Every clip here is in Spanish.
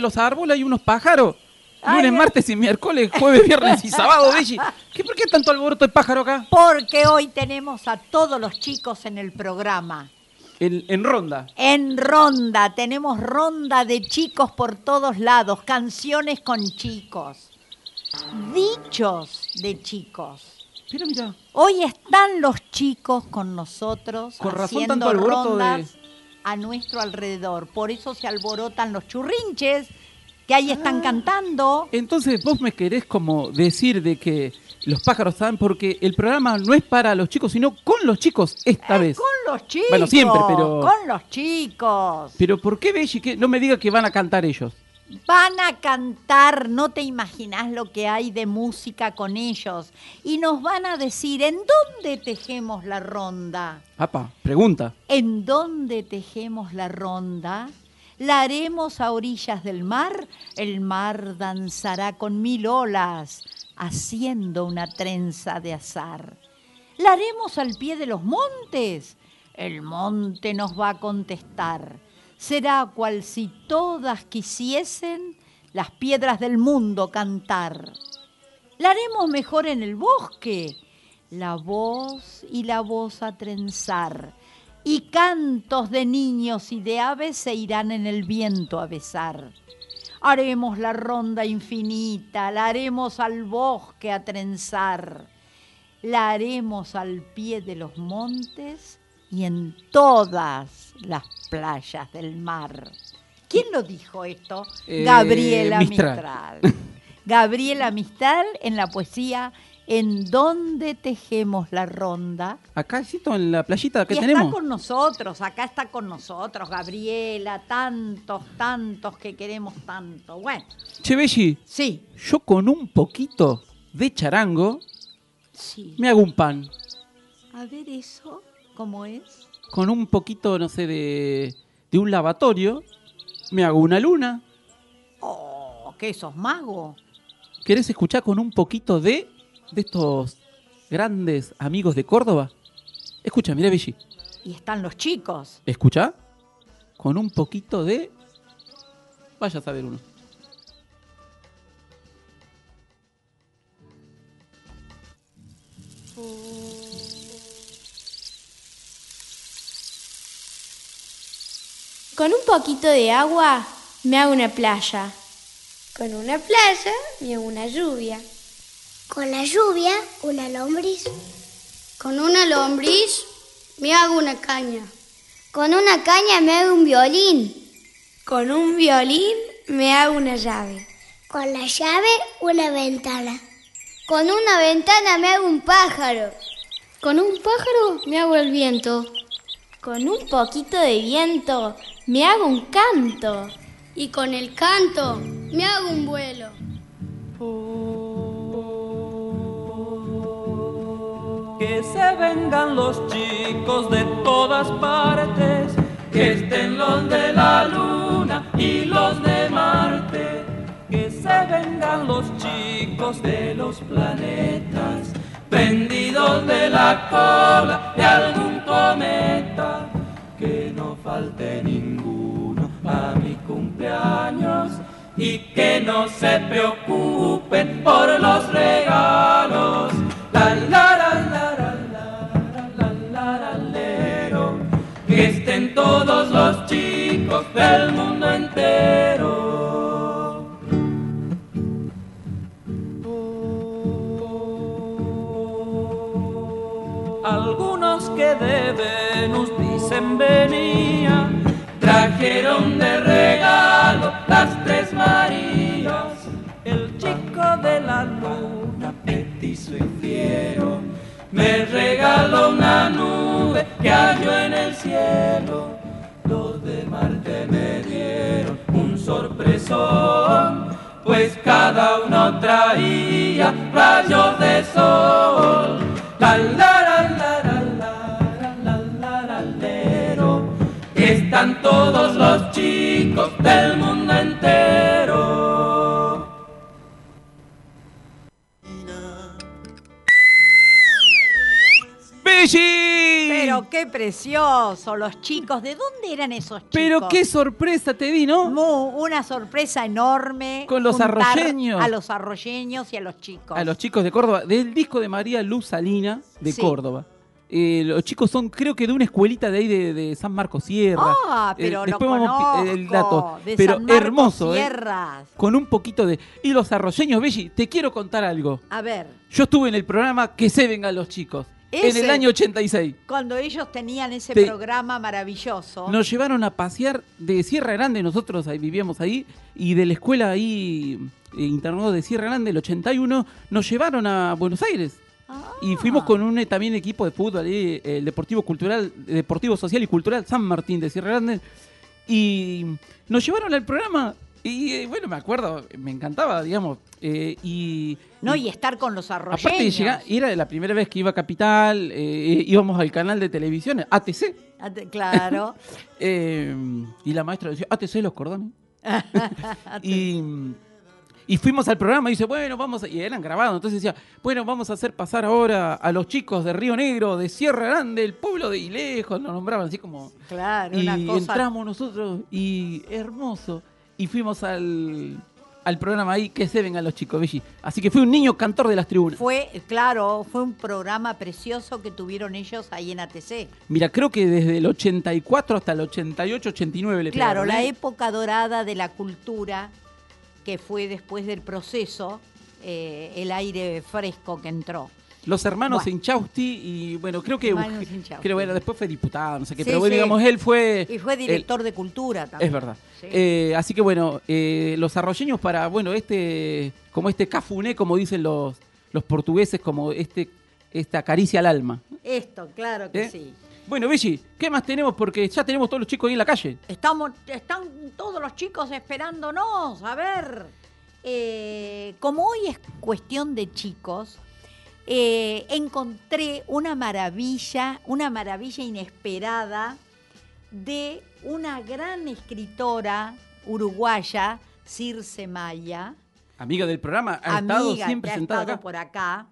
De los árboles hay unos pájaros. Lunes, ay. martes y miércoles, jueves, viernes y sábado, Belli. ¿Qué, ¿Por qué tanto alboroto de pájaro acá? Porque hoy tenemos a todos los chicos en el programa. En, en ronda. En ronda, tenemos ronda de chicos por todos lados, canciones con chicos, dichos de chicos. Pero mira, Hoy están los chicos con nosotros Con razón haciendo tanto alboroto rondas de- a nuestro alrededor. Por eso se alborotan los churrinches que ahí están Ah. cantando. entonces vos me querés como decir de que los pájaros saben porque el programa no es para los chicos, sino con los chicos esta Eh, vez. Con los chicos. Bueno, siempre, pero- Con los chicos. Pero ¿por qué Belli? Que no me diga que van a cantar ellos. Van a cantar, no te imaginas lo que hay de música con ellos. Y nos van a decir, ¿en dónde tejemos la ronda? Papá, pregunta. ¿En dónde tejemos la ronda? La haremos a orillas del mar, el mar danzará con mil olas, haciendo una trenza de azar. La haremos al pie de los montes, el monte nos va a contestar. Será cual si todas quisiesen las piedras del mundo cantar. La haremos mejor en el bosque, la voz y la voz a trenzar, y cantos de niños y de aves se irán en el viento a besar. Haremos la ronda infinita, la haremos al bosque a trenzar, la haremos al pie de los montes y en todas las playas del mar. ¿Quién lo dijo esto? Eh, Gabriela Mistral. Mistral. Gabriela Mistral en la poesía ¿En dónde tejemos la ronda? Acá. En la playita que y tenemos. está con nosotros, acá está con nosotros, Gabriela, tantos, tantos que queremos tanto. Bueno, Che, Belli, sí, yo con un poquito de charango sí. me hago un pan. A ver eso, ¿cómo es? Con un poquito, no sé, de, de un lavatorio me hago una luna. Oh, ¿qué sos mago? ¿Querés escuchar con un poquito de, de estos grandes amigos de Córdoba? Escucha, mira, Belli. Y están los chicos. Escucha. Con un poquito de. Vaya a saber uno. Con un poquito de agua me hago una playa. Con una playa me hago una lluvia. Con la lluvia, una lombriz. Con una lombriz me hago una caña. Con una caña me hago un violín. Con un violín me hago una llave. Con la llave, una ventana. Con una ventana me hago un pájaro. Con un pájaro me hago el viento. Con un poquito de viento me hago un canto. Y con el canto me hago un vuelo. Que se vengan los chicos de todas partes, que estén los de la luna y los de Marte, que se vengan los chicos de los planetas, prendidos de la cola de algún cometa, que no falte para mi cumpleaños y que no se preocupen por los regalos. La, la, la, la, que estén todos los chicos del mundo entero. Algunos que deben nos dicen venía trajeron de regalo las tres Marías. El chico de la luna, petizo y fiero, me regaló una nube que halló en el cielo. Los de Marte me dieron un sorpresón, pues cada uno traía rayos de sol. La, la, la, la, la, Todos los chicos del mundo entero. ¡Belli! Pero qué precioso, los chicos. ¿De dónde eran esos chicos? Pero qué sorpresa te di, ¿no? Mu, una sorpresa enorme. Con los arroyeños. A los arroyeños y a los chicos. A los chicos de Córdoba, del disco de María Luz Salina de Sí. Córdoba. Eh, los chicos son, creo que de una escuelita de ahí de, de San Marcos Sierra. Ah, Eh, pero lo después vamos el dato. de pero San Marcos hermoso, ¿eh? Con un poquito de. Y los arroyeños, Belli, te quiero contar algo. A ver, Yo estuve en el programa Que se vengan los chicos. En el año 86. cuando ellos tenían ese Te- programa maravilloso. Nos llevaron a pasear de Sierra Grande, nosotros ahí vivíamos ahí, y de la escuela ahí, eh, internado de Sierra Grande, el 81, nos llevaron a Buenos Aires. Ah. Y fuimos con un eh, también equipo de fútbol, ahí, el Deportivo Cultural, Deportivo Social y Cultural San Martín de Sierra Grande. Y nos llevaron al programa. Y eh, bueno, me acuerdo, me encantaba, digamos. eh, y No, y estar con los arroyeños. aparte de llegar, era la primera vez que iba a Capital, eh, íbamos al canal de televisión, ATC. Claro. Eh, y la maestra decía, ATC los cordones. y, y fuimos al programa y dice, bueno, vamos a... Y eran grabados, entonces decía, bueno, vamos a hacer pasar ahora a los chicos de Río Negro, de Sierra Grande, el pueblo de Ilejos, nos nombraban así como... Claro, y una cosa. entramos nosotros y hermoso. Y fuimos al, al programa ahí, que se vengan los chicos, Belli. Así que fui un niño cantor de las tribunas. Fue, claro, fue un programa precioso que tuvieron ellos ahí en ATC. Mira, creo que desde el 84 hasta el 88, 89 le Claro, pegaron, la ¿eh? época dorada de la cultura, que fue después del proceso, eh, el aire fresco que entró. Los hermanos Bueno. Inchausti y bueno, creo que creo bueno, después fue diputado, no sé qué, Sí, pero bueno, sí. digamos, él fue Y fue el- director de cultura también. es verdad. Sí. Eh, así que bueno, eh, los arroyeños para, bueno, este, como este cafuné, como dicen los, los portugueses, como este, esta caricia al alma. Esto, claro que sí. Bueno, Belli, ¿qué más tenemos? Porque ya tenemos todos los chicos ahí en la calle. Estamos, están todos los chicos esperándonos. A ver, eh, como hoy es cuestión de chicos, eh, encontré una maravilla, una maravilla inesperada de una gran escritora uruguaya, Circe Maya, Amiga del programa, ha estado siempre que ha sentada estado acá. por acá.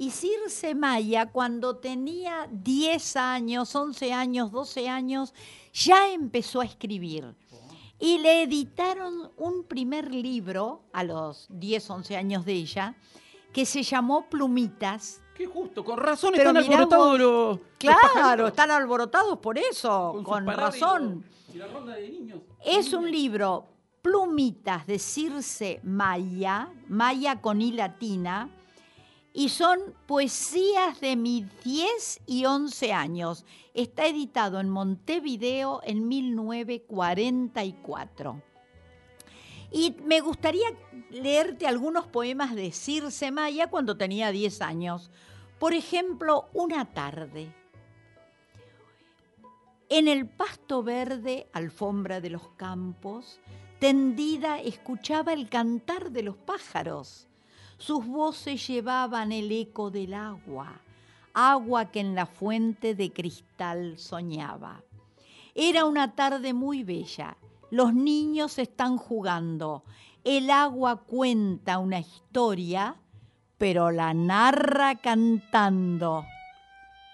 Y Circe Maya, cuando tenía 10 años, 11 años, 12 años, ya empezó a escribir. Y le editaron un primer libro a los 10, 11 años de ella, que se llamó Plumitas. Qué justo, con razón Pero están alborotados vos, los, Claro, están alborotados por eso, con y razón. y la ronda de niños. Es un libro, Plumitas de Circe Maya, Maya con I latina, y son poesías de mis 10 y 11 años. Está editado en Montevideo en 1944. Y me gustaría leerte algunos poemas de Circe Maya cuando tenía 10 años. Por ejemplo, Una tarde. En el pasto verde, alfombra de los campos, tendida escuchaba el cantar de los pájaros. Sus voces llevaban el eco del agua, agua que en la fuente de cristal soñaba. Era una tarde muy bella. Los niños están jugando. El agua cuenta una historia, pero la narra cantando.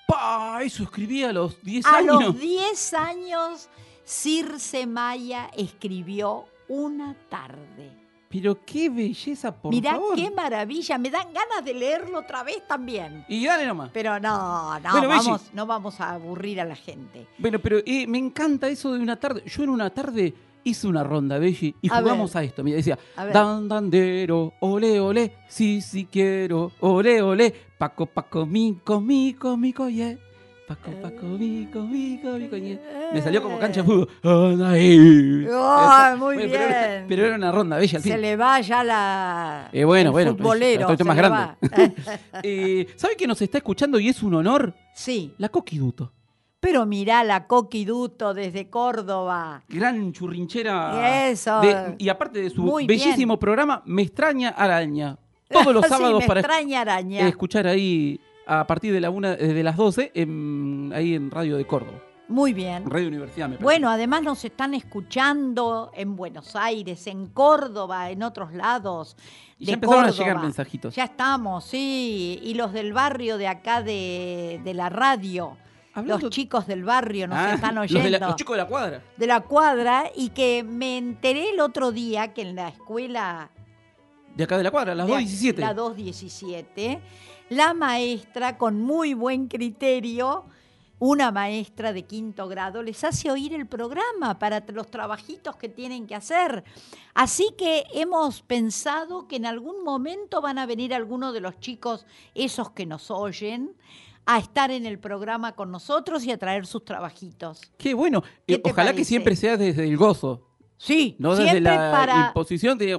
¡Pah! Eso escribía a los 10 A años. los 10 años, Circe Maya escribió Una tarde. Pero qué belleza, por Mirá favor. qué maravilla, me dan ganas de leerlo otra vez también. Y dale nomás. Pero no, no, Bueno, Belli. vamos, no vamos a aburrir a la gente. Bueno, pero eh, me encanta eso de una tarde. Yo en una tarde hice una ronda, Belli, y A jugamos ver. a esto. Mira, decía, A ver. dan, dandero, ole, ole, sí, sí quiero, ole, ole, paco, paco, mico, mico, mico, yeah. Paco, paco, mico, mico, yeah. Me salió como cancha de fútbol. Ahí. Ay, Esa. muy Bueno, Pero era, bien. pero era una ronda, Bella, al fin. Se le va ya la. Eh, bueno, el bueno, Futbolero. estoy se más grande. Eh, ¿Sabe que nos está escuchando y es un honor? sí, La Coquiduto. pero mirá la Coquiduto desde Córdoba. Gran churrinchera. Eso. de- y aparte de su Muy bellísimo programa, Me extraña araña. Todos los Sí, sábados me para extraña araña. escuchar ahí a partir de la una eh, de las 12 en, ahí en Radio de Córdoba. Muy bien. Radio Universidad, me parece. Bueno, además nos están escuchando en Buenos Aires, en Córdoba, en otros lados. Y de ya empezaron a llegar mensajitos. Ya estamos, sí. Y los del barrio de acá de, de la radio. Hablando- Los chicos del barrio nos Ah, están los de oyendo. la- los chicos de la cuadra. de la cuadra y que me enteré el otro día que en la escuela De acá de la cuadra, las de 2.17. la 217, la maestra con muy buen criterio, una maestra de quinto grado, les hace oír el programa para los trabajitos que tienen que hacer. Así que hemos pensado que en algún momento van a venir algunos de los chicos, esos que nos oyen, a estar en el programa con nosotros y a traer sus trabajitos. Qué bueno. ¿Qué Eh, ojalá que siempre sea desde el gozo, Sí, no desde la para... imposición. de- No,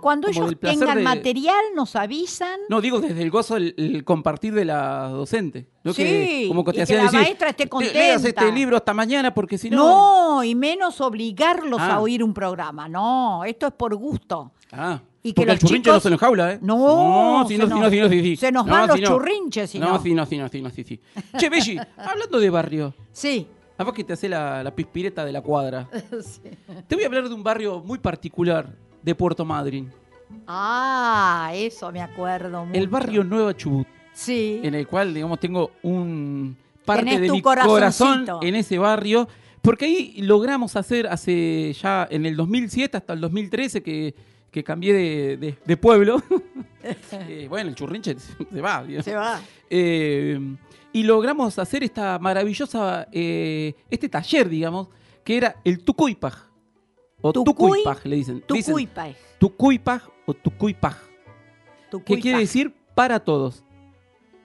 cuando como ellos del tengan de- material nos avisan. No, digo desde el gozo el, el compartir de la docente. ¿no? Sí, que, como que y te que la decir, maestra esté "Te- contenta". Leas este libro hasta mañana porque si no... No, y menos obligarlos Ah. a oír un programa. No, esto es por gusto. Ah, Y que porque el los churrinche chicos- no se nos jaula, ¿eh? No, si se no, si no, si no, sí, sí. se nos No, van los si no. churrinches, si no. No, si no, si no, si no, sí, sí. Che, Belli, hablando de barrio, Sí. a vos que te hace la, la pispireta de la cuadra, Sí. te voy a hablar de un barrio muy particular de Puerto Madryn, Ah, eso me acuerdo mucho. el barrio Nueva Chubut, Sí. en el cual, digamos, tengo un parte Tenés de mi corazón en ese barrio, porque ahí logramos hacer hace ya en el 2007 hasta el 2013 que, que cambié de, de- de pueblo. Eh, bueno, el churrinche se va. digamos. Se va. Eh, y logramos hacer esta maravillosa, eh, este taller, digamos, que era el Tucuipaj. O Tucuy- Tucuipaj, le dicen. Dicen Tucuypa. Tucuipaj o Tucuipaj, que Tucuypa. quiere decir para todos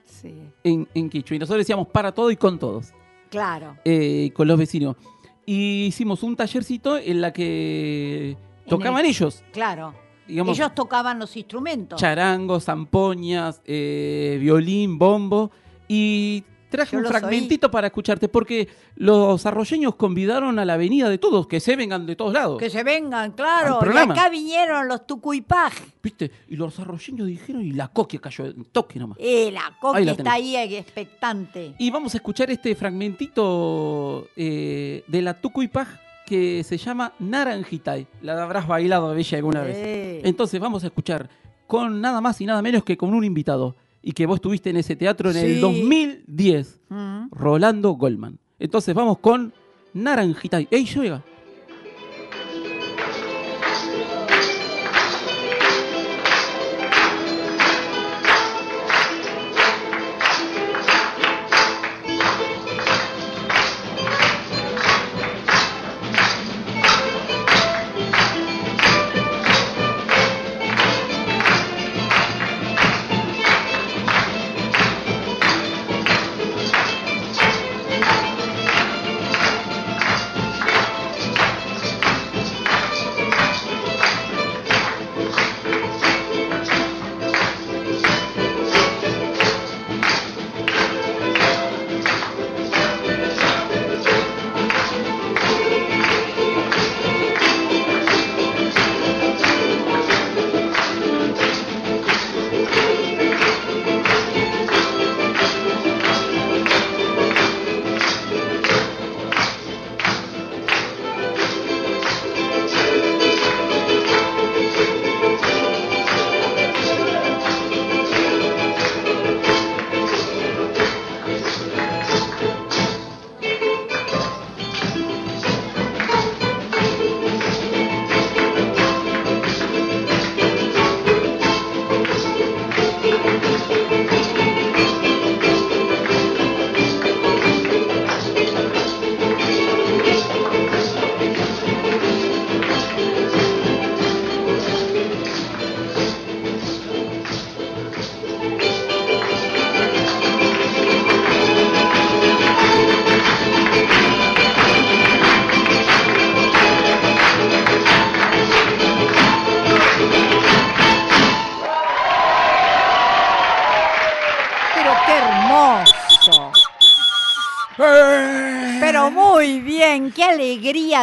Sí, en, en quichua. Y nosotros decíamos para todo y con todos, claro. eh, con los vecinos. Y hicimos un tallercito en la que tocaban el- ellos, Claro. digamos, Ellos tocaban los instrumentos. charangos, zampoñas, eh, violín, bombo. Y traje Yo un fragmentito para escucharte, porque los arroyeños convidaron a la avenida de todos, que se vengan de todos lados. Que se vengan, claro. Y acá vinieron los Tucuypaj. ¿Viste? Y los arroyeños dijeron, y la coquia cayó en toque nomás. Eh, la Ahí la está ahí eh, expectante. Y vamos a escuchar este fragmentito eh, de la Tucuipaj que se llama Naranjitay. La habrás bailado, Bella, alguna vez. Entonces vamos a escuchar con nada más y nada menos que con un invitado. Y que vos estuviste en ese teatro en el Sí. 2010. Mm. Rolando Goldman. Entonces vamos con Naranjitay. ¡Ey, llega!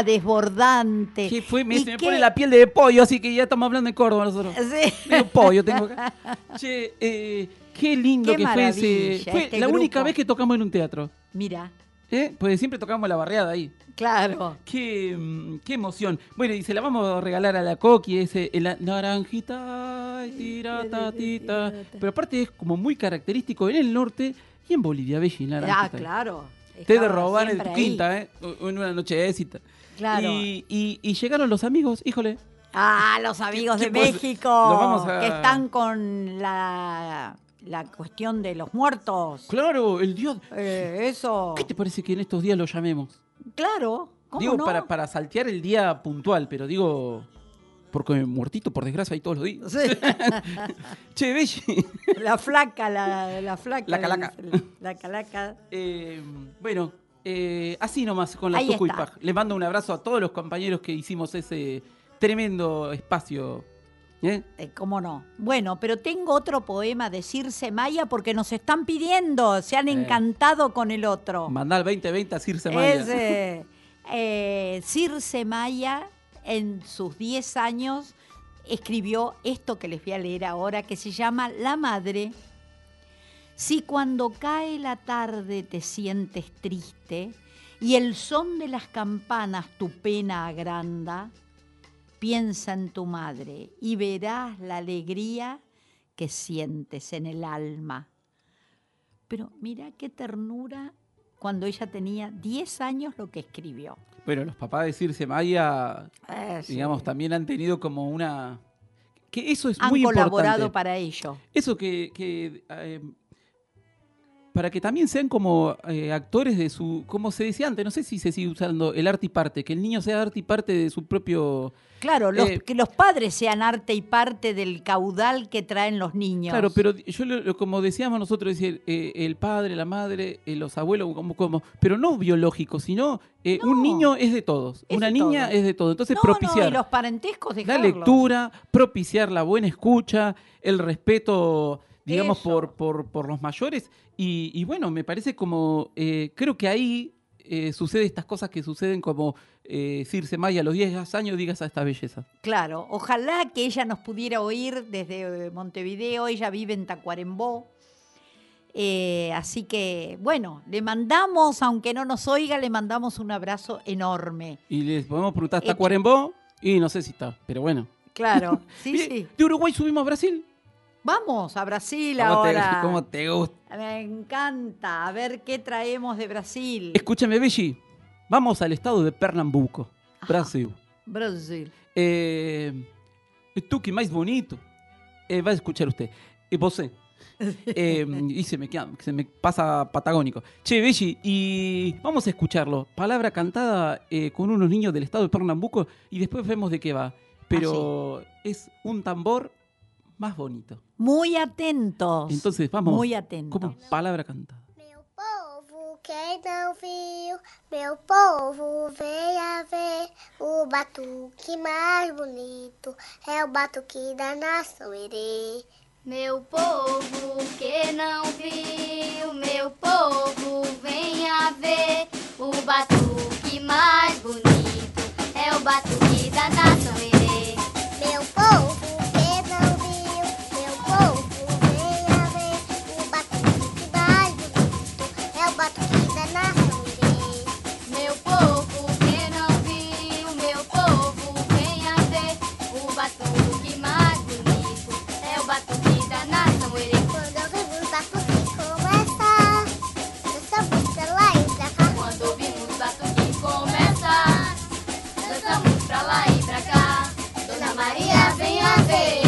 Desbordante. Que fue, me, me pone la piel de pollo, así que ya estamos hablando de Córdoba nosotros. Sí. Medio pollo tengo acá. Che, eh, qué lindo Qué que fue ese. Fue este la única vez que tocamos en un teatro. Mira, ¿eh? Porque siempre tocamos la barriada ahí. claro. Qué, mm, qué emoción. Bueno, y se la vamos a regalar a la Coqui, ese la- naranjita. Pero aparte es como muy característico en el norte y en Bolivia, Belli, Ah, naranjita. claro. Te de robar en tu quinta, ¿eh? En una nochecita. Claro. Y, y- y llegaron los amigos, híjole. Ah, los amigos de? México vamos a- que están con la, la cuestión de los muertos. Claro, el dios. Eh, eso. ¿Qué te parece que en estos días lo llamemos? Claro. ¿Cómo digo, no? para, para saltear el día puntual, pero digo. Porque muertito, por desgracia, hay todos los días. Sí. che, Belli. La flaca, la, la flaca. La calaca. La calaca. Eh, bueno, eh, así nomás con la Ahí Tucu y está. Paj. Les mando un abrazo a todos los compañeros que hicimos ese tremendo espacio. ¿eh? Eh, ¿Cómo no? Bueno, pero tengo otro poema de Circe Maya porque nos están pidiendo, se han encantado con el otro. Mandá al 2020 a Circe Maya. Circe Maya, en sus 10 años, escribió esto que les voy a leer ahora, que se llama La Madre. Si cuando cae la tarde te sientes triste y el son de las campanas tu pena agranda, piensa en tu madre y verás la alegría que sientes en el alma. Pero mira qué ternura cuando ella tenía 10 años lo que escribió. Bueno, los papás de Circe Maya, Eh, sí. digamos, también han tenido como una... Que eso es Han muy colaborado importante. para ello. Eso que... que, eh, para que también sean como eh, actores de su... Como se decía antes, no sé si se sigue usando el arte y parte, que el niño sea arte y parte de su propio... Claro, los- Eh, que los padres sean arte y parte del caudal que traen los niños. Claro, pero yo lo- lo- como decíamos nosotros, decir, eh, el padre, la madre, los abuelos, como, como, pero no biológico, sino No. un niño es de todos, Es una de niña es de todos. Entonces no, propiciar no, y los parentescos la lectura, propiciar la buena escucha, el respeto, digamos, por, por, por los mayores. Y, y bueno, me parece como, eh, creo que ahí eh, sucede estas cosas que suceden como eh, Circe Maya a los 10 años digas a esta belleza. Claro, ojalá que ella nos pudiera oír desde eh, Montevideo, ella vive en Tacuarembó. Eh, así que, bueno, le mandamos, aunque no nos oiga, le mandamos un abrazo enorme. Y les podemos preguntar, ¿está. Cuarembó? Y no sé si está, pero bueno. Claro, sí, sí. De Uruguay subimos a Brasil. Vamos a Brasil ¿Cómo te, ahora. cómo te gusta? Me encanta, a ver qué traemos de Brasil. Escúchame, Belli. Vamos al estado de Pernambuco, Brasil. Brasil. Eh, tú que más bonito. Eh, va a escuchar usted. Y vos. Eh, y se me, queda- se me pasa patagónico. Che, Belli, y vamos a escucharlo. Palabra cantada eh, con unos niños del estado de Pernambuco y después vemos de qué va. Pero es un tambor más bonito. Muy atentos. Entonces, vamos. Muy atentos. Como palabra cantada. Meu povo, quem não viu, meu povo, venha ver o batuque mais bonito, é o batuque da nação Herê. Meu povo que não viu, meu povo, venha ver o batuque mais bonito. É o batuque da nação Herê. Meu povo, pra lá e pra cá. Dona Maria, venha ver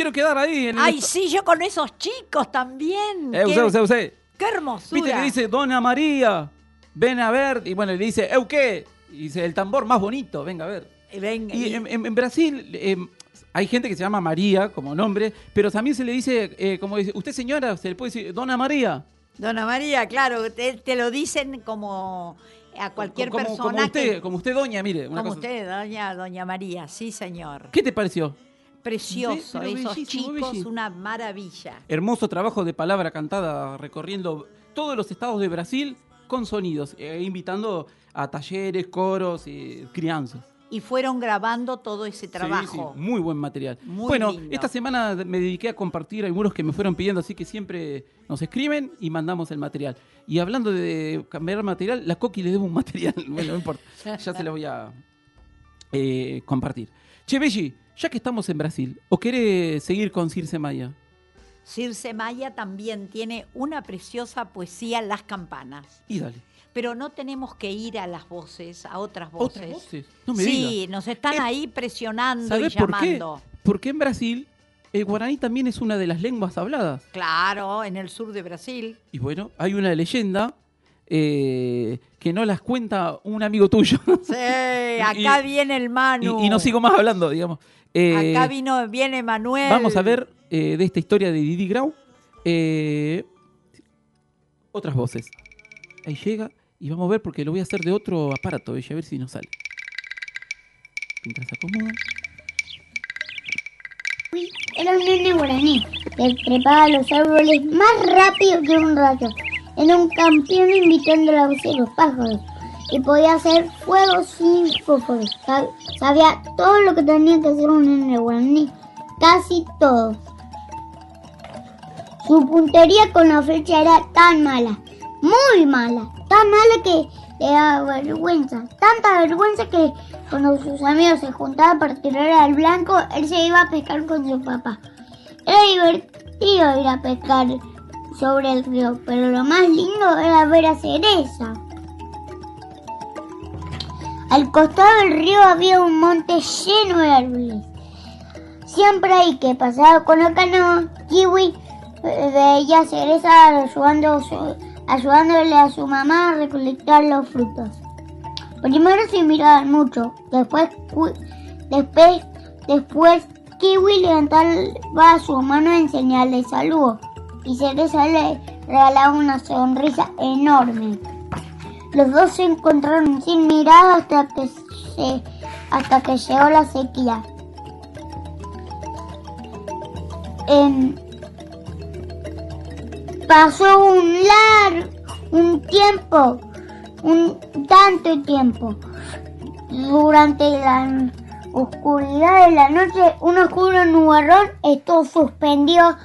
quiero quedar ahí. En el Ay, sí, yo con esos chicos también. Eh, qué, usted, usted, usted. qué hermosura. Viste que dice Dona María, ven a ver. Y bueno, le dice, ¿eu qué? Y dice, el tambor más bonito, venga a ver. Venga, Y y- en, en- en Brasil eh, hay gente que se llama María como nombre, pero también se le dice, eh, como dice, usted señora, se le puede decir Dona María. Dona María, claro, te, te lo dicen como a cualquier como, persona como usted, que- como usted doña, mire. Una como cosa- usted, doña, doña María, sí, señor. ¿Qué te pareció? Precioso, esos chicos, bellísimo. una maravilla. Hermoso trabajo de palabra cantada recorriendo todos los estados de Brasil con sonidos, eh, invitando a talleres, coros, y crianzas. Y fueron grabando todo ese trabajo. Sí, sí, muy buen material. Muy bueno, lindo. esta semana me dediqué a compartir algunos que me fueron pidiendo, así que siempre nos escriben y mandamos el material. Y hablando de cambiar material, la Coqui le debo un material. Bueno, no importa. Ya se lo voy a eh, compartir. Che, Belli, ya que estamos en Brasil, ¿o querés seguir con Circe Maya? Circe Maya también tiene una preciosa poesía, Las Campanas. Y dale. Pero no tenemos que ir a las voces, a otras voces. ¿Otras voces? No me sí, nos están Eh, ahí presionando y ¿Sabés por qué? llamando. Porque en Brasil el guaraní también es una de las lenguas habladas. Claro, en el sur de Brasil. Y bueno, hay una leyenda eh, que no las cuenta un amigo tuyo. Sí, acá Y- viene el y, Manu. y no sigo más hablando, digamos. Eh, Acá vino, viene Manuel. Vamos a ver eh, de esta historia de Didi Grau eh, otras voces. Ahí llega y vamos a ver porque lo voy a hacer de otro aparato, a ver si nos sale. Mientras se acomoda. Era un nene guaraní que trepaba los árboles más rápido que un rayo. Era un campeón invitando a los pájaros y podía hacer fuego sin fósforos. Sab- Sabía todo lo que tenía que hacer un nene guaraní, casi todo. Su puntería con la flecha era tan mala, muy mala, tan mala que le daba vergüenza. Tanta vergüenza que cuando sus amigos se juntaban para tirar al blanco, él se iba a pescar con su papá. Era divertido ir a pescar sobre el río, pero lo más lindo era ver a Cereza. Al costado del río había un monte lleno de árboles. Siempre hay que pasar con la canoa, Kiwi veía a Cereza ayudando ayudándole a su mamá a recolectar los frutos. Primero se miraban mucho, después, después, después Kiwi levantaba su mano en señal de saludo y Cereza le regalaba una sonrisa enorme. Los dos se encontraron sin mirar hasta que, hasta que llegó la sequía. Em, pasó un largo, un tiempo, un tanto tiempo. Durante la oscuridad de la noche, un oscuro nubarrón estuvo suspendido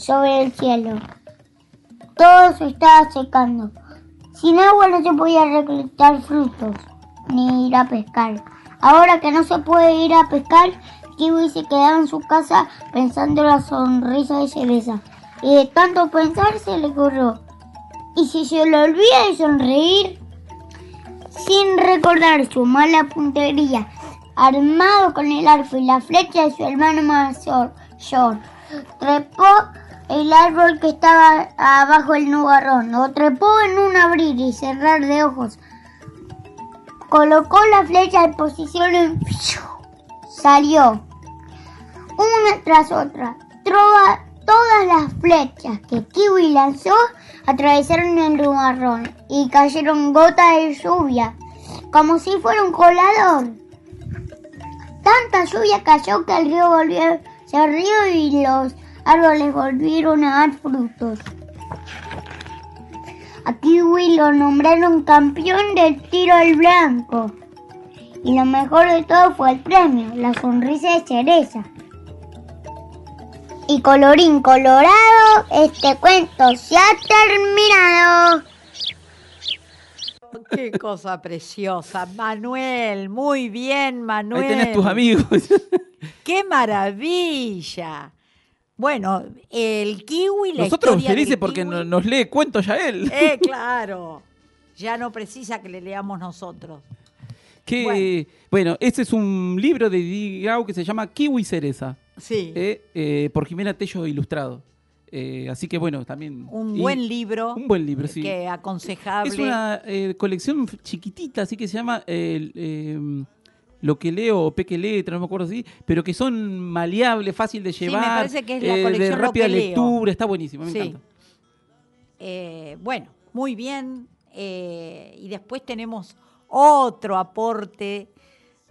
sobre el cielo. Todo se estaba secando. Sin agua no se podía recolectar frutos ni ir a pescar. Ahora que no se puede ir a pescar, Kiwi se quedaba en su casa pensando en la sonrisa de cereza. Y de tanto pensar se le ocurrió. ¿Y si se le olvida de sonreír? Sin recordar su mala puntería, armado con el arco y la flecha de su hermano mayor, George, trepó el árbol que estaba abajo del nubarrón, lo trepó en un abrir y cerrar de ojos, colocó la flecha en posición y salió, una tras otra, trova- todas las flechas que Kiwi lanzó atravesaron el nubarrón y cayeron gotas de lluvia, como si fuera un colador. Tanta lluvia cayó que el río volvió, se río y los árboles volvieron a dar frutos. A Kiwi lo nombraron campeón del tiro al blanco. Y lo mejor de todo fue el premio, la sonrisa de cereza. Y colorín colorado, este cuento se ha terminado. Qué cosa preciosa. Manuel, muy bien, Manuel. Ahí tenés tus amigos. ¡Qué maravilla! Bueno, el kiwi, la Nosotros historia felices del porque kiwi- no- nos lee cuentos ya él. Eh, claro. Ya no precisa que le leamos nosotros. Que, bueno. este es un libro de Didi Grau que se llama Kiwi Cereza. Sí. eh, eh, por Jimena Tello Ilustrado. Eh, así que bueno, también... Un buen libro. Un buen libro, sí. Que aconsejable. Es una eh, colección chiquitita, así que se llama el, eh, Lo que leo o Peque Letra, no me acuerdo así, pero que son maleables, fácil de Sí, me llevar. parece que es la eh, de Lo rápida leo. lectura, está buenísimo, me Sí. encanta. Eh, bueno, muy bien. eh, y después tenemos otro aporte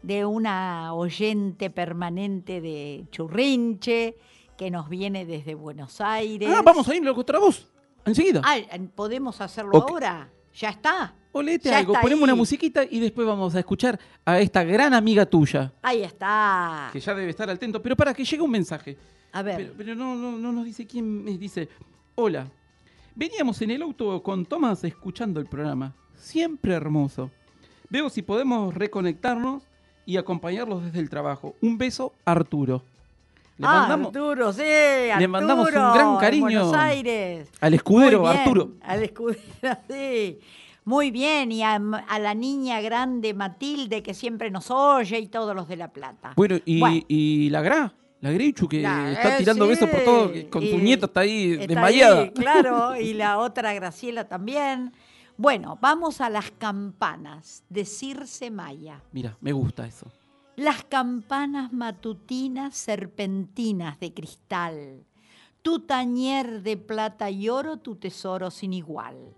de una oyente permanente de Churrinche que nos viene desde Buenos Aires. Ah, vamos a ir contra vos, enseguida. Ah, ¿Podemos hacerlo ahora? ¿Ya está? O léete ya algo, está ponemos ahí. una musiquita y después vamos a escuchar a esta gran amiga tuya, Ahí está. que ya debe estar atento, pero para que llegue un mensaje. A ver. Pero, pero no, no, no nos dice quién es. Dice, hola, veníamos en el auto con Tomás escuchando el programa. Siempre hermoso. Veo si podemos reconectarnos y acompañarlos desde el trabajo. Un beso, Arturo. Le Ah, mandamos Arturo, sí, Arturo, mandamos un gran en cariño Buenos Aires. al escudero, Muy bien, Arturo. Al escudero, sí. Muy bien, y a, a la niña grande Matilde que siempre nos oye y todos los de La Plata. Bueno, y, Bueno. y la Gra, la Grichu, que La- está eh, tirando sí, besos por todo, con su y nieto está ahí está desmayada. ahí, claro, y la otra Graciela también. Bueno, vamos a las campanas de Circe Maya. Mira, me gusta eso. Las campanas matutinas serpentinas de cristal. Tu tañer de plata y oro, tu tesoro sin igual.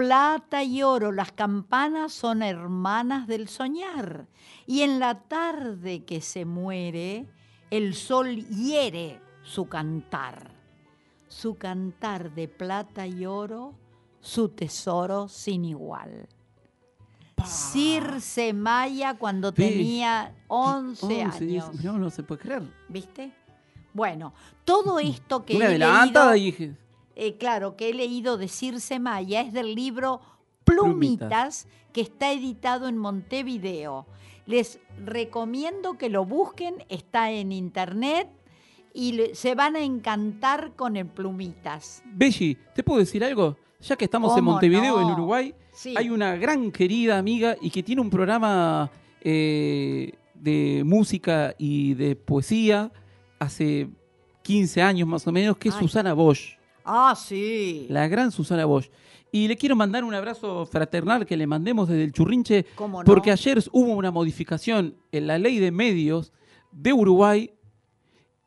Plata y oro, las campanas son hermanas del soñar. Y en la tarde que se muere, el sol hiere su cantar. Su cantar de plata y oro, su tesoro sin igual. Circe Maya cuando tenía 11 11, años. No, no se puede creer. ¿Viste? Bueno, todo esto que he adelantada, leído, dije. Eh, claro, que he leído de Circe Maya es del libro Plumitas, Plumitas. que está editado en Montevideo. Les recomiendo que lo busquen, está en internet y le- se van a encantar con el Plumitas. Belli, ¿te puedo decir algo? Ya que estamos en ¿Cómo Montevideo, no? en Uruguay, Sí. hay una gran querida amiga y que tiene un programa eh, de música y de poesía hace 15 años más o menos, que es Ay. Susana Bosch, Ah, sí. la gran Susana Bosch. Y le quiero mandar un abrazo fraternal que le mandemos desde el Churrinche, ¿Cómo no? porque ayer hubo una modificación en la ley de medios de Uruguay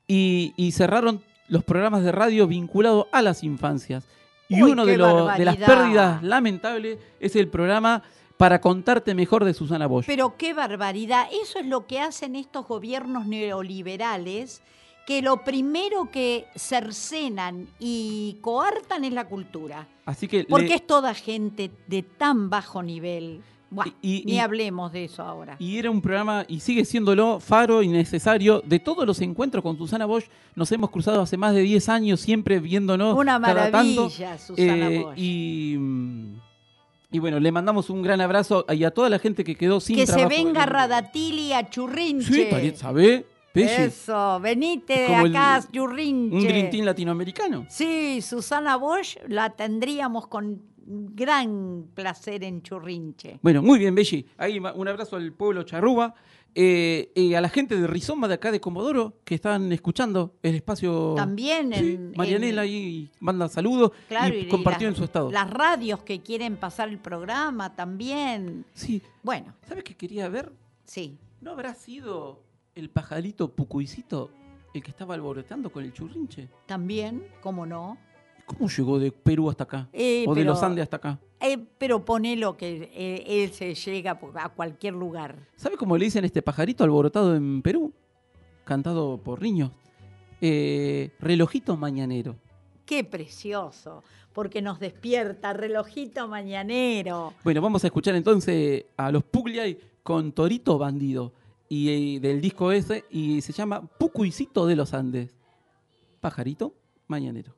y, y cerraron los programas de radio vinculados a las infancias. Y Uy, uno de, los- de las pérdidas lamentables es el programa Para contarte mejor de Susana Bosch. Pero qué barbaridad. Eso es lo que hacen estos gobiernos neoliberales, que lo primero que cercenan y coartan es la cultura. Así que Porque le- es toda gente de tan bajo nivel. Buah, Y- y- ni hablemos de eso ahora. Y era un programa, y sigue siéndolo, faro y necesario. De todos los encuentros con Susana Bosch, nos hemos cruzado hace más de 10 años, siempre viéndonos. Una cada tanto. maravilla, Susana Eh, Bosch. Y, y bueno, le mandamos un gran abrazo y a toda la gente que quedó sin que se trabajo. venga Radatili a Churrinche. Sí, Tariet, Eso, venite Como el- acá, Churrinche. Un Dream Team latinoamericano. Sí, Susana Bosch la tendríamos con gran placer en Churrinche. Bueno, muy bien, Belli. Ahí un abrazo al pueblo charrúa. eh, eh, a la gente de Rizoma de acá de Comodoro que están escuchando el espacio. También Sí, en- Marianela ahí manda saludos Claro, y, compartió las- en su estado. Las radios que quieren pasar el programa también. Sí. Bueno, ¿Sabes qué quería ver? sí. ¿No habrá sido el pajarito Pucuicito el que estaba alborotando con el churrinche? También, cómo no. ¿Cómo llegó de Perú hasta acá? Eh, o de los Andes hasta acá. Eh, pero ponelo que eh, él se llega a cualquier lugar. ¿Sabe cómo le dicen este pajarito alborotado en Perú? Cantado por niños. Relojito mañanero. Qué precioso, porque nos despierta, relojito mañanero. Bueno, vamos a escuchar entonces a los Pugliay con Torito Bandido. Y eh, del disco ese, y se llama Pucuicito de los Andes. Pajarito mañanero.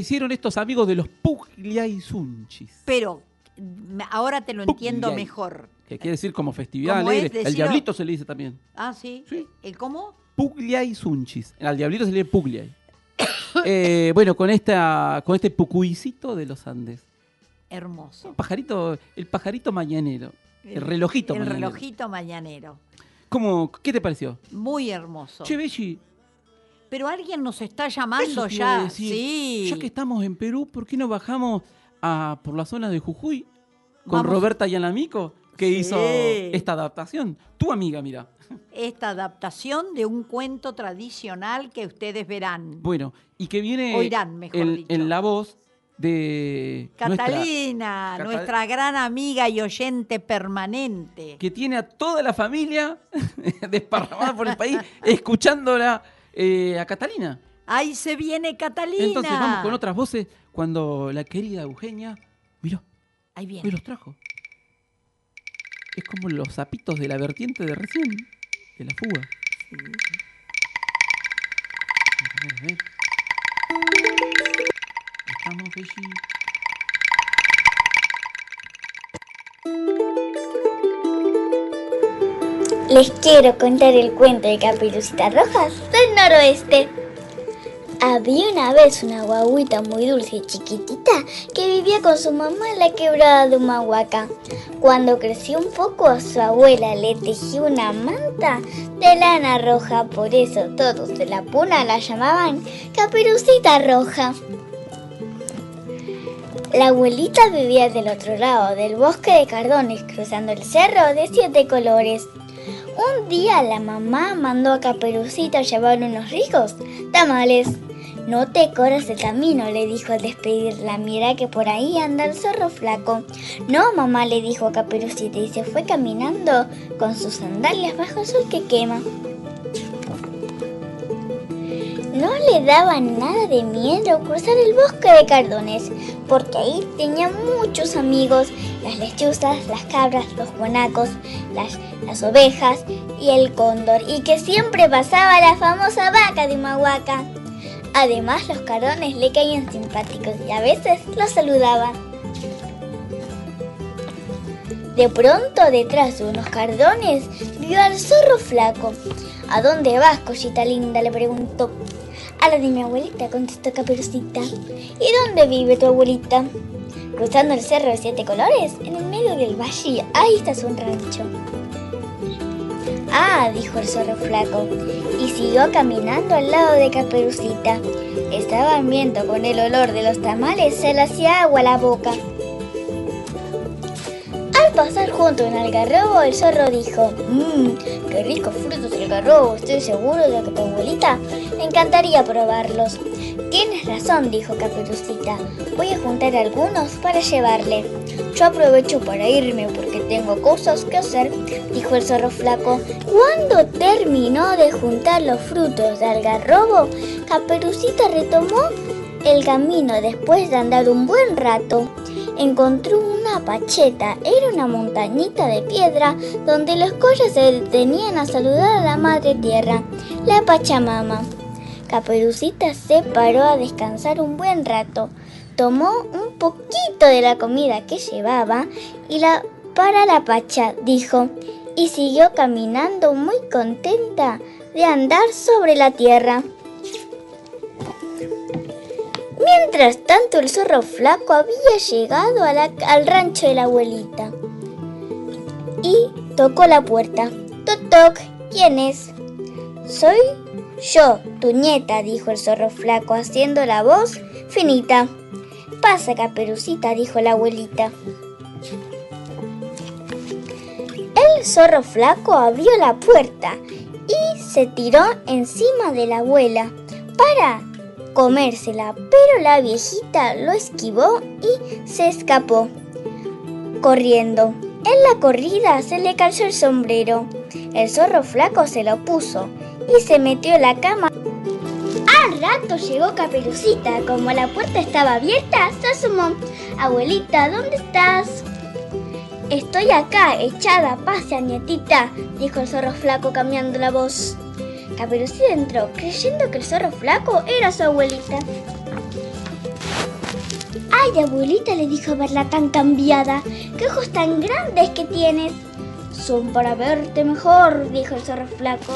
¿Qué te parecieron estos amigos de los Pugliaisunchis? Pero ahora te lo entiendo Pugliai. mejor. Que quiere decir como festividad ¿Cómo alegre. es? El diablito se le dice también. Ah, sí. Sí. ¿El cómo? Pugliaisunchis. Al diablito se le dice Pugliai. Eh, bueno, con esta, con este pucuicito de los Andes. Hermoso. Un pajarito, el pajarito mañanero. El relojito El mañanero. relojito mañanero. ¿Cómo, ¿Qué te pareció? Muy hermoso. Che, Belli, Pero alguien nos está llamando ya. decir. Sí. Ya que estamos en Perú, ¿por qué no bajamos a, por la zona de Jujuy con Vamos. Roberta Yanamico, que Sí. hizo esta adaptación? Tu amiga, mira. Esta adaptación de un cuento tradicional que ustedes verán. Bueno, y que viene Oirán, mejor en, dicho. en la voz de nuestra- Catalina, Catal- nuestra gran amiga y oyente permanente. que tiene a toda la familia desparramada por el país escuchándola eh, a Catalina. Ahí se viene Catalina. Entonces vamos con otras voces cuando la querida Eugenia, mira, Ahí viene. los trajo. Es como los zapitos de la vertiente de recién, de la fuga. A ver, a ver. Estamos, Belli. Les quiero contar el cuento de Caperucita Rojas del noroeste. Había una vez una guaguita muy dulce y chiquitita que vivía con su mamá en la quebrada de Humahuaca. Cuando creció un poco, su abuela le tejió una manta de lana roja, por eso todos de la puna la llamaban Caperucita Roja. La abuelita vivía del otro lado del bosque de cardones, cruzando el cerro de siete colores. Un día la mamá mandó a Caperucita llevar unos ricos tamales. No te corras el camino, le dijo al despedirla. Mira que por ahí anda el zorro flaco. No, mamá, le dijo a Caperucita y se fue caminando con sus sandalias bajo el sol que quema. No le daba nada de miedo cruzar el bosque de cardones, porque ahí tenía muchos amigos, las lechuzas, las cabras, los guanacos, las, las ovejas y el cóndor, y que siempre pasaba la famosa vaca de Humahuaca. Además, los cardones le caían simpáticos y a veces los saludaba. De pronto, detrás de unos cardones, vio al zorro flaco. ¿A dónde vas, cosita linda? le preguntó. A la de mi abuelita, contestó Caperucita. ¿Y dónde vive tu abuelita? Cruzando el cerro de siete colores, en el medio del valle, ahí está su rancho. Ah, dijo el zorro flaco, y siguió caminando al lado de Caperucita. Estaba hambriento con el olor de los tamales, se le hacía agua a la boca. Pasar junto a un algarrobo, el zorro dijo, Mmm, qué ricos frutos de algarrobo, estoy seguro de que tu abuelita le encantaría probarlos. Tienes razón, dijo Caperucita, voy a juntar algunos para llevarle. Yo aprovecho para irme porque tengo cosas que hacer, dijo el zorro flaco. Cuando terminó de juntar los frutos de algarrobo, Caperucita retomó el camino después de andar un buen rato. Encontró una pacheta, era una montañita de piedra donde los collas se detenían a saludar a la madre tierra, la Pachamama. Caperucita se paró a descansar un buen rato, tomó un poquito de la comida que llevaba y la para la pacha, dijo, y siguió caminando muy contenta de andar sobre la tierra. Mientras tanto, el zorro flaco había llegado al rancho de la abuelita y tocó la puerta. Toc, toc, ¿quién es? Soy yo, tu nieta, dijo el zorro flaco, haciendo la voz finita. Pasa, caperucita, dijo la abuelita. El zorro flaco abrió la puerta y se tiró encima de la abuela para comérsela, pero la viejita lo esquivó y se escapó corriendo. En la corrida se le cayó el sombrero. El zorro flaco se lo puso y se metió en la cama. Al rato llegó Caperucita. Como la puerta estaba abierta, se asomó. Abuelita, ¿dónde estás? Estoy acá, echada, pase, nietita, dijo el zorro flaco cambiando la voz. Caperucita entró, creyendo que el zorro flaco era su abuelita. Ay, abuelita, le dijo verla tan cambiada. ¿Qué ojos tan grandes que tienes? Son para verte mejor, dijo el zorro flaco.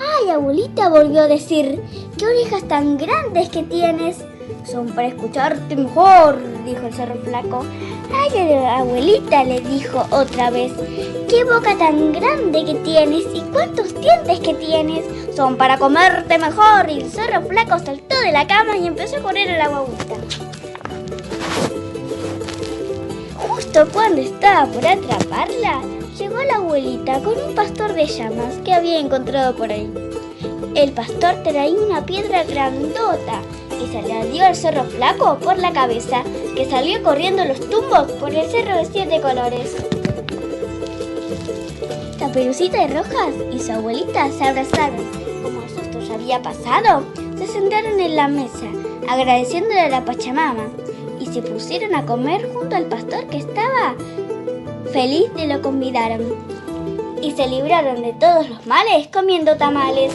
Ay, abuelita, volvió a decir. ¿Qué orejas tan grandes que tienes? Son para escucharte mejor, dijo el zorro flaco. Ay, abuelita, le dijo otra vez. ¿Qué boca tan grande que tienes y cuántos dientes que tienes? Son para comerte mejor. Y el zorro flaco saltó de la cama y empezó a correr a la guaguita. Justo cuando estaba por atraparla, llegó la abuelita con un pastor de llamas que había encontrado por ahí. El pastor traía una piedra grandota y se la dio al zorro flaco por la cabeza, que salió corriendo los tumbos por el cerro de siete colores. Caperucita de Rojas y su abuelita se abrazaron. Como el susto ya había pasado, se sentaron en la mesa, agradeciéndole a la Pachamama, y se pusieron a comer junto al pastor que estaba feliz de lo convidaron. Y se libraron de todos los males comiendo tamales.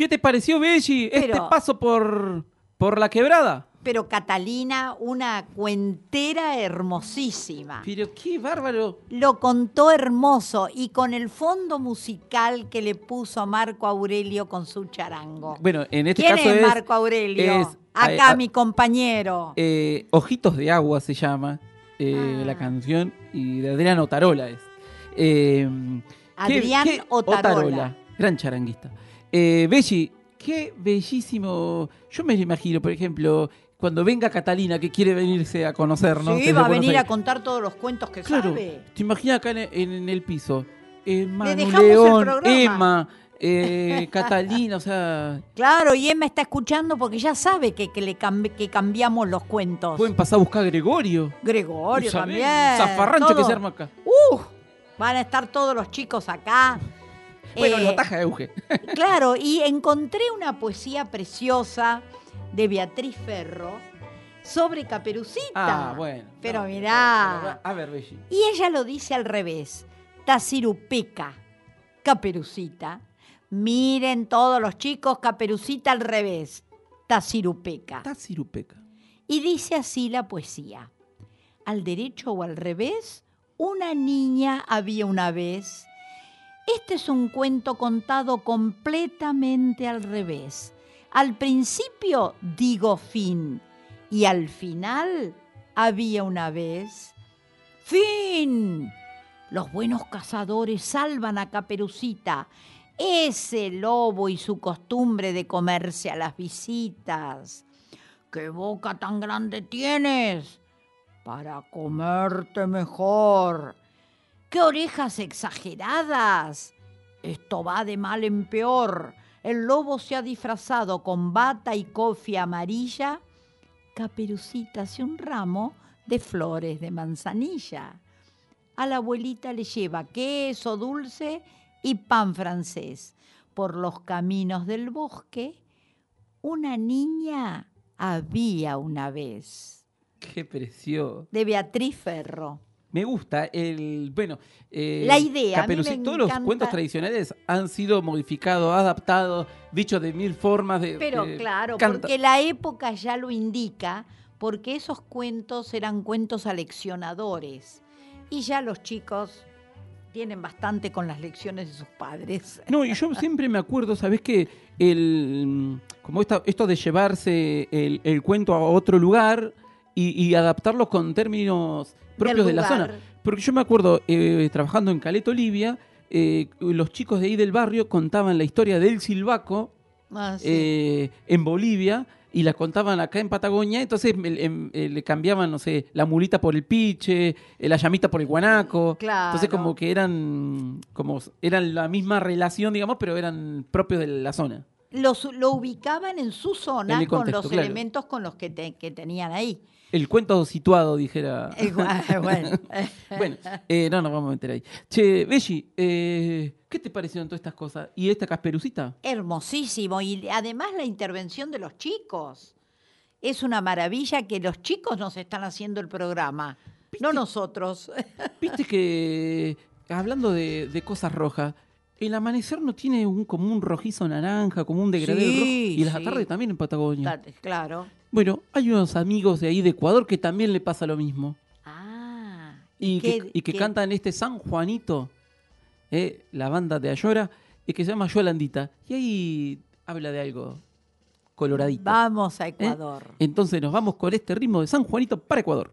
¿Qué te pareció, Belli, este Pero- paso por, por la quebrada? Pero Catalina, una cuentera hermosísima. Pero qué bárbaro. Lo contó hermoso y con el fondo musical que le puso Marco Aurelio con su charango. Bueno, en este ¿Quién caso es es, Marco Aurelio? es, Acá mi compañero. eh, Ojitos de Agua se llama eh, Ah. la canción y de Adriano Otarola es. Eh, ¿qué- Adrián qué- Otarola. gran charanguista. Eh, Belli, qué bellísimo. Yo me lo imagino, por ejemplo, cuando venga Catalina que quiere venirse a conocernos. sí, va a venir a contar todos los cuentos que Claro, sabe. te imaginas acá en, en el piso. El León, programa. Emma, eh, Catalina, o sea, Claro, y Emma está escuchando porque ya sabe que, que le cambi- que cambiamos los cuentos. pueden pasar a buscar a Gregorio. Gregorio también. Zafarrancho que se arma acá. Uh, van a estar todos los chicos acá. Bueno, Eh, la taja de Euge. Claro, y encontré una poesía preciosa de Beatriz Ferro sobre Caperucita. Ah, bueno. Pero no. mirá. A ver, Belli. Y ella lo dice al revés. Tacirupeca, Caperucita. Miren todos los chicos, Caperucita al revés. Tacirupeca. Está cirupeca. Y dice así la poesía. Al derecho o al revés, una niña había una vez. Este es un cuento contado completamente al revés. Al principio digo fin y al final había una vez. ¡Fin! Los buenos cazadores salvan a Caperucita, ese lobo y su costumbre de comerse a las visitas. ¿Qué boca tan grande tienes? Para comerte mejor. ¿Qué orejas exageradas? Esto va de mal en peor. El lobo se ha disfrazado con bata y cofia amarilla. Caperucita hace un ramo de flores de manzanilla. A la abuelita le lleva queso dulce y pan francés. Por los caminos del bosque, una niña había una vez. Qué precioso. De Beatriz Ferro. Me gusta el. Bueno. eh, La idea, a mí me Caperucita, todos los cuentos tradicionales han sido modificados, adaptados, dichos de mil formas. De, Pero claro, canta- porque la época ya lo indica, porque esos cuentos eran cuentos aleccionadores. Y ya los chicos tienen bastante con las lecciones de sus padres. No, y yo siempre me acuerdo, ¿sabes qué? El, como esta- esto de llevarse el, el cuento a otro lugar y, y adaptarlo con términos propios de la zona. Porque yo me acuerdo, eh, trabajando en Caleta Olivia, eh, los chicos de ahí del barrio contaban la historia del silbaco Ah, sí. eh, en Bolivia y la contaban acá en Patagonia, entonces em, le cambiaban, no sé, la mulita por el piche, la llamita por el guanaco. Claro. Entonces como que eran como eran la misma relación, digamos, pero eran propios de la zona. Los, lo ubicaban en su zona En con los claro. elementos con los que, te- que tenían ahí. El cuento situado, dijera. Igual, bueno. bueno, eh, no nos vamos a meter ahí. Che, Belli, eh, ¿qué te parecieron todas estas cosas? ¿Y esta casperucita? Hermosísimo. Y además la intervención de los chicos. Es una maravilla que los chicos nos están haciendo el programa, no nosotros. Viste que, hablando de, de cosas rojas, el amanecer no tiene un, como un rojizo naranja, como un degradé Sí, rojo. Y las sí. tardes también en Patagonia. Ta- Claro. Bueno, hay unos amigos de ahí de Ecuador que también le pasa lo mismo. Ah. Y que, qué- y que cantan este San Juanito, eh, la banda de Ayora, y que se llama Yolandita. Y ahí habla de algo coloradito. Vamos a ¿eh? Ecuador. Entonces nos vamos con este ritmo de San Juanito para Ecuador.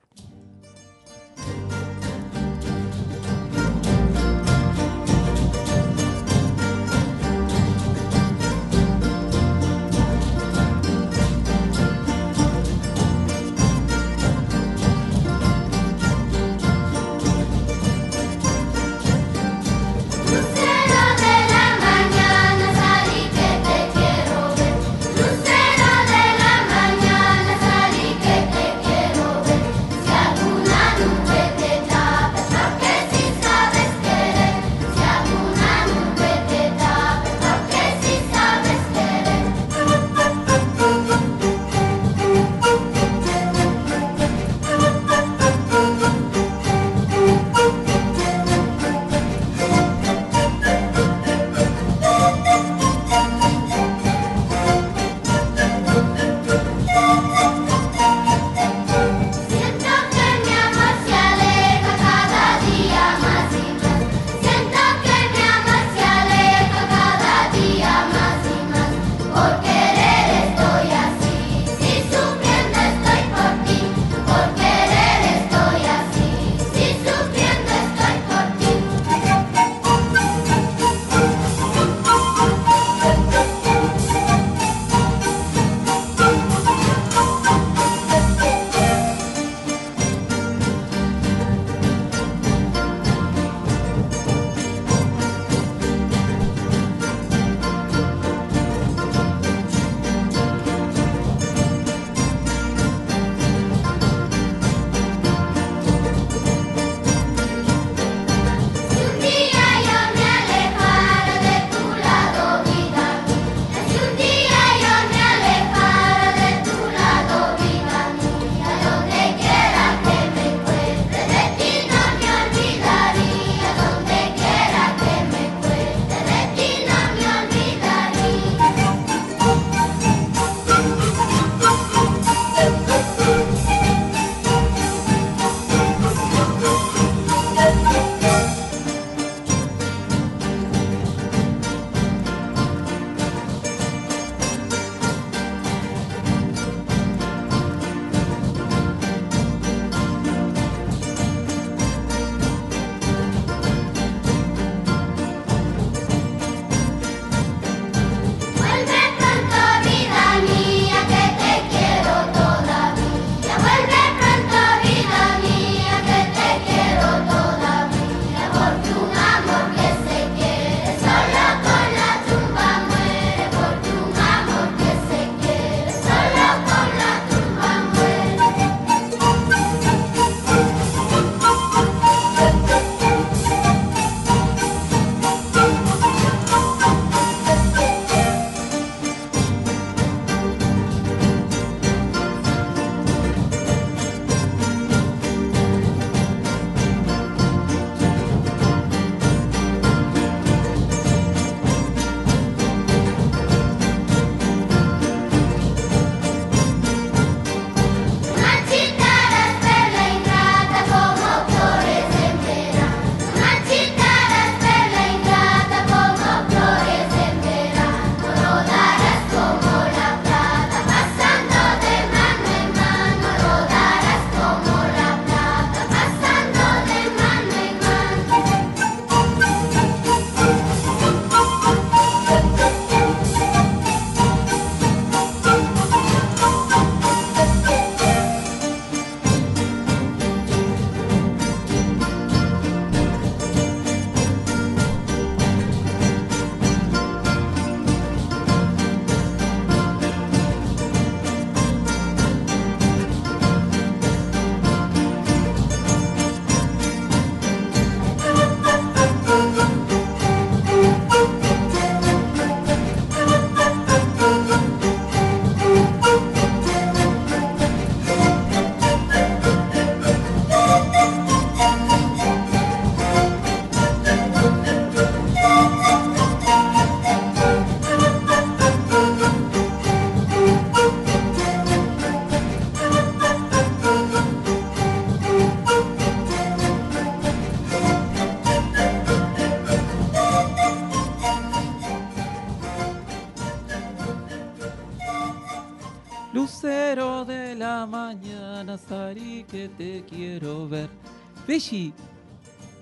Belli,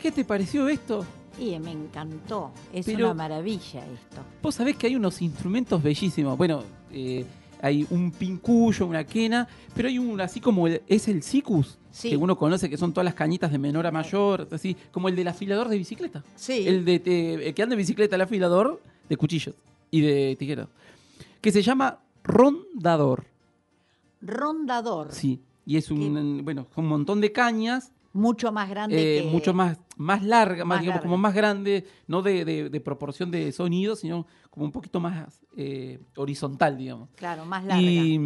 ¿qué te pareció esto? Y me encantó. Es Pero- una maravilla esto. Vos sabés que hay unos instrumentos bellísimos. Bueno, eh, hay un pincuyo, una quena, pero hay un así como el- es el sicus, Sí. que uno conoce que son todas las cañitas de menor a mayor, así como el del afilador de bicicleta. Sí. El de te- el que anda en bicicleta, el afilador de cuchillos y de tijeras. Que se llama rondador. Rondador. Sí. Y es un, bueno, un montón de cañas, Mucho más grande eh, que... mucho más, más larga, más, Más digamos, larga. como más grande, no de, de- de proporción de sonido, sino como un poquito más eh, horizontal, digamos. Claro, más larga. Y,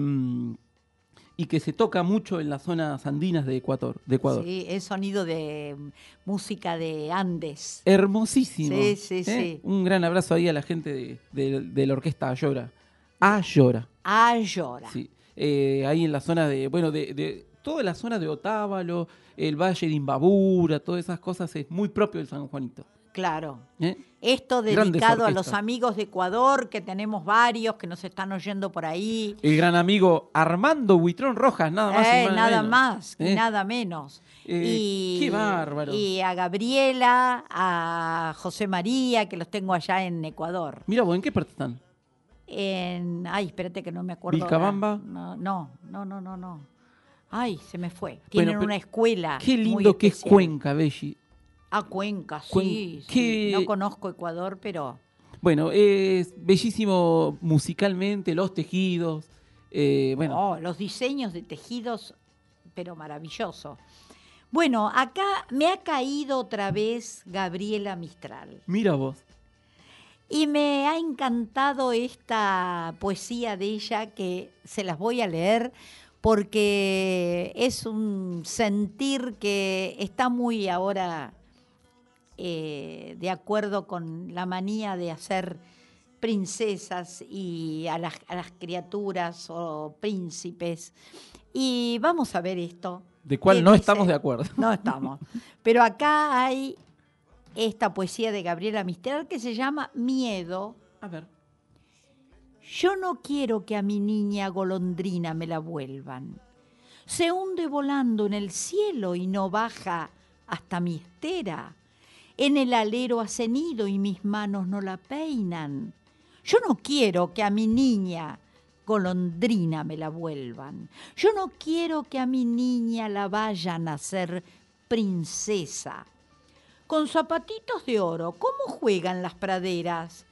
y que se toca mucho en las zonas andinas de Ecuador. De Ecuador. Sí, es sonido de mm, música de Andes. Hermosísimo. Sí, sí, ¿eh? sí. Un gran abrazo ahí a la gente de, de- la orquesta Ayora. Ayora. Ayora. Sí. Ahí en la zona de, bueno, de toda la zona de Otávalo, el Valle de Imbabura, todas esas cosas es muy propio del San Juanito. Claro. ¿eh? Esto dedicado a los amigos de Ecuador, que tenemos varios que nos están oyendo por ahí. El gran amigo Armando Buitrón Rojas, nada más. y Eh, nada nada menos. más, y ¿eh? nada menos. Eh, y, qué bárbaro. Y a Gabriela, a José María, que los tengo allá en Ecuador. Mira ¿en qué parte están? En, ay, espérate que no me acuerdo. ¿Vilcabamba? No, no, no, no, no. Ay, se me fue. Tienen una escuela. Qué muy lindo que es. Cuenca, Belli. Ah, Cuenca, Cuen- sí, No conozco Ecuador, pero Bueno, es bellísimo musicalmente, los tejidos. eh, bueno, Oh, los diseños de tejidos, pero maravilloso. Bueno, acá me ha caído otra vez Gabriela Mistral mira vos. y me ha encantado esta poesía de ella que se las voy a leer porque es un sentir que está muy ahora eh, de acuerdo con la manía de hacer princesas y a las, a las criaturas o príncipes. Y vamos a ver esto. De cual ¿Qué no dice? estamos de acuerdo. No estamos. Pero acá hay esta poesía de Gabriela Mistral que se llama Miedo. A ver. Yo no quiero que a mi niña golondrina me la vuelvan. Se hunde volando en el cielo y no baja hasta mi estera. En el alero hace nido y mis manos no la peinan. Yo no quiero que a mi niña golondrina me la vuelvan. Yo no quiero que a mi niña la vayan a hacer princesa. Con zapatitos de oro, ¿cómo juegan las praderas?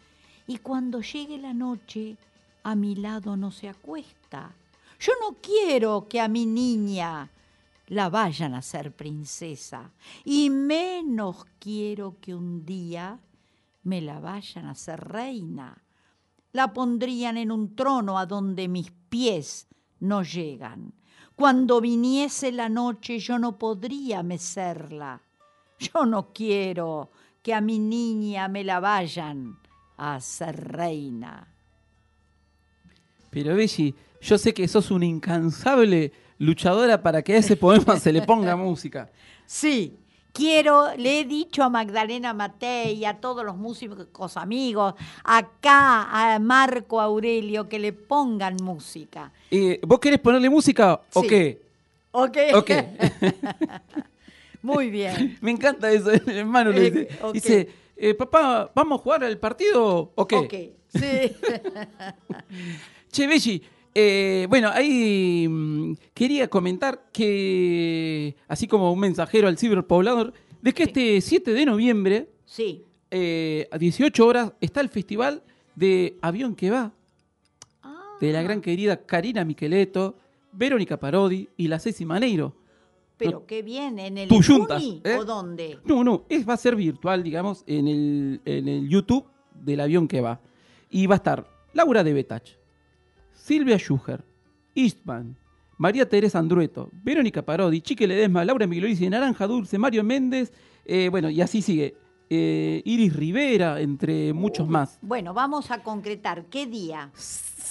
Y cuando llegue la noche, a mi lado no se acuesta. Yo no quiero que a mi niña la vayan a hacer princesa. Y menos quiero que un día me la vayan a hacer reina. La pondrían en un trono a donde mis pies no llegan. Cuando viniese la noche yo no podría mecerla. Yo no quiero que a mi niña me la vayan a hacer reina. Pero Belli, yo sé que sos una incansable luchadora para que a ese poema se le ponga música. Sí, quiero, le he dicho a Magdalena Matei y a todos los músicos amigos, acá a Marco Aurelio, que le pongan música. Eh, ¿Vos querés ponerle música o qué? ¿Ok? Ok. Muy bien. Me encanta eso, el hermano le dice. Eh. Dice, eh, papá, ¿vamos a jugar al partido o qué? Ok, sí. Che, Belli, eh, bueno, ahí mm, quería comentar que, así como un mensajero al ciberpoblador, de que este 7 de noviembre, Sí. eh, a 18 horas, está el festival de Avión que va, de la gran querida Karina Miqueleto, Verónica Parodi y la Ceci Maneiro. Pero qué bien, ¿en el Tuyuntas, Uni ¿eh? o dónde? No, no, es, va a ser virtual, digamos, en el, en el YouTube del avión que va. Y va a estar Laura de Betach, Silvia Schuher, Eastman, María Teresa Andrueto, Verónica Parodi, Chique Ledesma, Laura Miglorici, Naranja Dulce, Mario Méndez, eh, bueno, y así sigue. Eh, Iris Rivera, entre muchos más. Bueno, vamos a concretar. ¿Qué día?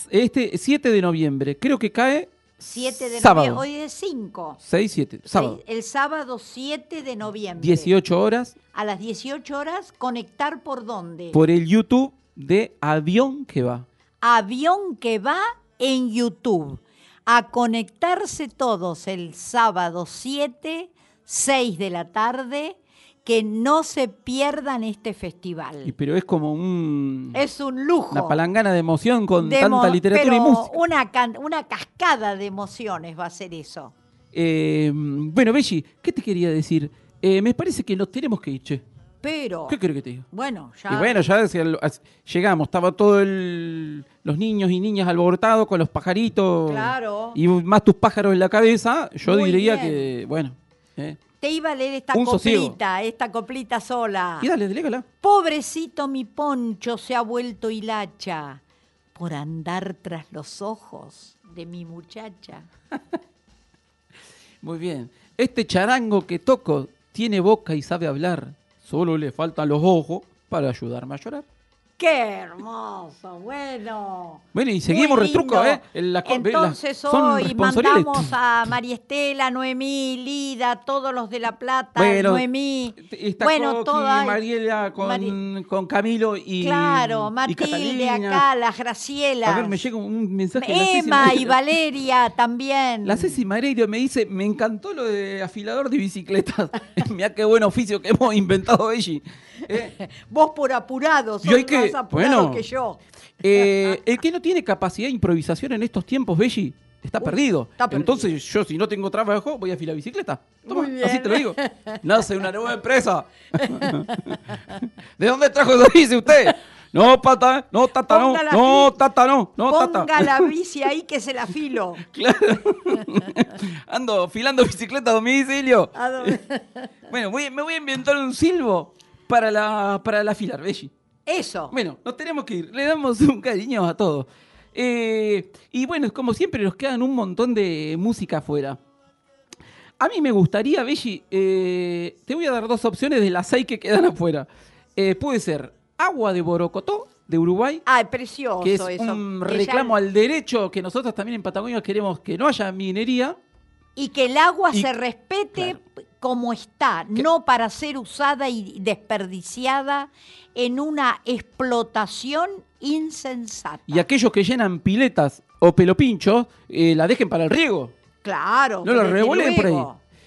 Este 7 de noviembre, creo que cae 7 de Sábado. noviembre. Hoy es 5. 6, 7, sábado. El sábado 7 de noviembre. 18 horas A las 18 horas, conectar por dónde? por el YouTube de Avión que va. Avión que va en YouTube. a conectarse todos el sábado 7, 6 de la tarde, que no se pierdan este Y, festival. pero es como un, Es un lujo. una palangana de emoción con de tanta literatura y música. Una, can- una cascada de emociones va a ser eso. Eh, bueno, Belli, ¿qué te quería decir? Eh, me parece que nos tenemos que ir, che. Pero, ¿Qué querés que te diga? bueno, ya. Y bueno, ya hacia el- hacia- llegamos, estaba todo los niños y niñas alborotados con los pajaritos. Claro. Y más tus pájaros en la cabeza, yo Muy diría bien. que, bueno. eh. Te iba a leer esta Un sosiego. coplita, esta coplita sola. Y dale, delégala. Pobrecito mi poncho se ha vuelto hilacha por andar tras los ojos de mi muchacha. Muy bien. Este charango que toco tiene boca y sabe hablar. Solo le faltan los ojos para ayudarme a llorar. ¡Qué hermoso! Bueno. Bueno, y seguimos retruco. ¿eh? La Entonces hoy mandamos a María Estela, Noemí, Lida, todos los de La Plata, Bueno, Noemí. Está bueno, Coqui, toda- Mariela con, Mari- con Camilo y. Claro, Matilde acá, las Gracielas. A ver, me llega un mensaje de Emma y. Valeria también. La Ceci Mareido me dice, me encantó lo de afilador de bicicletas. Mira qué buen oficio que hemos inventado allí. Eh, Vos por apurado, sos Y hay que- más apurado bueno. que yo. eh, el que no tiene capacidad de improvisación en estos tiempos, Belli, está perdido. está perdido. Entonces yo si no tengo trabajo voy a afilar bicicleta. Toma, Muy bien. así te lo digo. Nace una nueva empresa. ¿De dónde trajo eso dice usted? No, pata, no, tata, no, no, tata, no, no, tata. Ponga la bici ahí que se la filo. Ando afilando bicicleta a domicilio. Bueno, voy- me voy a inventar un silbo para la, para la. Eso. Bueno, nos tenemos que ir. Le damos un cariño a todos. Eh, y bueno, como siempre, nos quedan un montón de música afuera. A mí me gustaría, Belli, eh, te voy a dar dos opciones de las seis que quedan afuera. Eh, puede ser Agua de Borocotó, de Uruguay, Ay, precioso que es eso. un ya- reclamo al derecho que nosotros también en Patagonia queremos que no haya minería. Y que el agua Y- se respete como está, no para ser usada y desperdiciada en una explotación insensata. Y aquellos que llenan piletas o pelopinchos, eh, la dejen para el riego. Claro. No lo desde revoleen por ahí.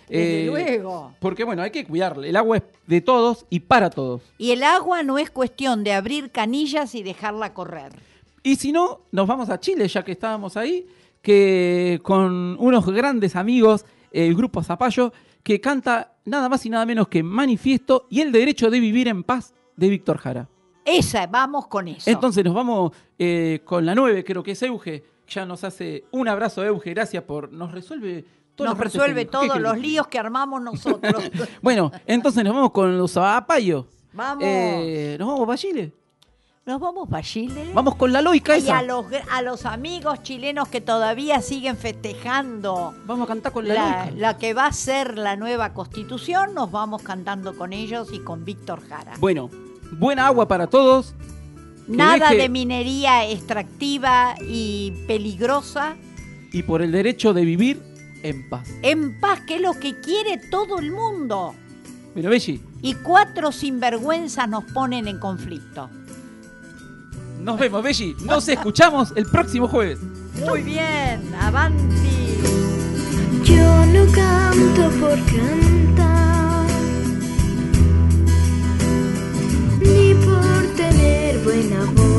Desde Eh, luego. Porque bueno, hay que cuidarle. El agua es de todos y para todos. Y el agua no es cuestión de abrir canillas y dejarla correr. Y si no, nos vamos a Chile, ya que estábamos ahí, que con unos grandes amigos, el grupo Zapallo, que canta nada más y nada menos que Manifiesto y el derecho de vivir en paz de Víctor Jara. Esa, vamos con eso. Entonces nos vamos eh, con la 9, creo que es Euge. Ya nos hace un abrazo, Euge. Gracias por. Nos resuelve todo. Nos resuelve todos los líos que armamos nosotros. Bueno, entonces nos vamos con los zapallos. Vamos. Eh, nos vamos para Chile. Nos vamos para Chile. Vamos con la loica Y esa. a los, a los amigos chilenos que todavía siguen festejando Vamos a cantar con la, la, loica. la que va a ser la nueva constitución, nos vamos cantando con ellos y con Víctor Jara. Bueno, buena agua para todos. Nada deje- de minería extractiva y peligrosa. Y por el derecho de vivir en paz. En paz, que es lo que quiere todo el mundo. Bueno, Belli, Y cuatro sinvergüenzas nos ponen en conflicto. Nos vemos, Belli. Nos escuchamos el próximo jueves. Muy bien, avanti. Yo no canto por cantar, ni por tener buena voz.